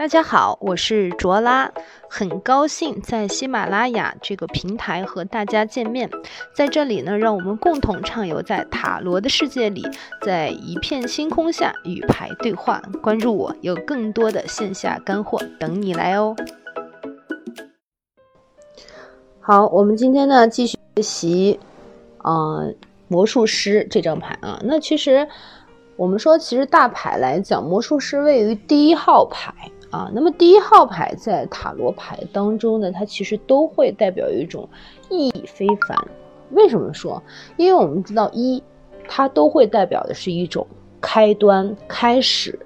大家好，我是卓拉，很高兴在喜马拉雅这个平台和大家见面。在这里呢，让我们共同畅游在塔罗的世界里，在一片星空下与牌对话。关注我，有更多的线下干货等你来哦。好，我们今天呢继续学习，呃，魔术师这张牌啊。那其实我们说，其实大牌来讲，魔术师位于第一号牌。啊，那么第一号牌在塔罗牌当中呢，它其实都会代表一种意义非凡。为什么说？因为我们知道一，它都会代表的是一种开端、开始。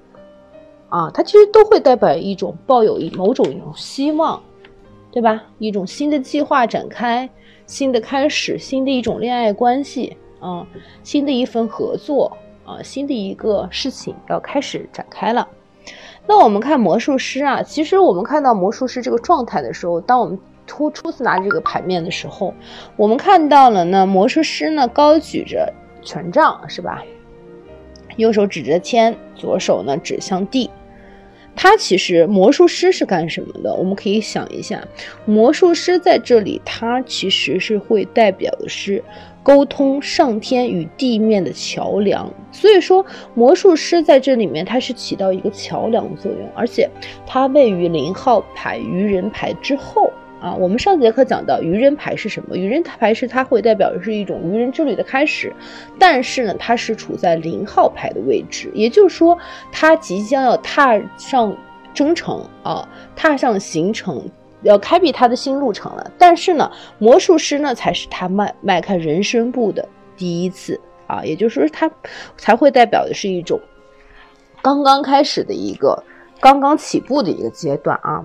啊，它其实都会代表一种抱有一某种一种希望，对吧？一种新的计划展开，新的开始，新的一种恋爱关系啊，新的一份合作啊，新的一个事情要开始展开了。那我们看魔术师啊，其实我们看到魔术师这个状态的时候，当我们初初次拿这个牌面的时候，我们看到了呢，魔术师呢高举着权杖，是吧？右手指着天，左手呢指向地。他其实魔术师是干什么的？我们可以想一下，魔术师在这里，他其实是会代表的是沟通上天与地面的桥梁。所以说，魔术师在这里面，它是起到一个桥梁作用，而且它位于零号牌愚人牌之后。啊，我们上节课讲到愚人牌是什么？愚人牌是它会代表的是一种愚人之旅的开始，但是呢，它是处在零号牌的位置，也就是说，它即将要踏上征程啊，踏上行程，要开辟他的新路程了。但是呢，魔术师呢，才是他迈迈开人生步的第一次啊，也就是说，他才会代表的是一种刚刚开始的一个刚刚起步的一个阶段啊。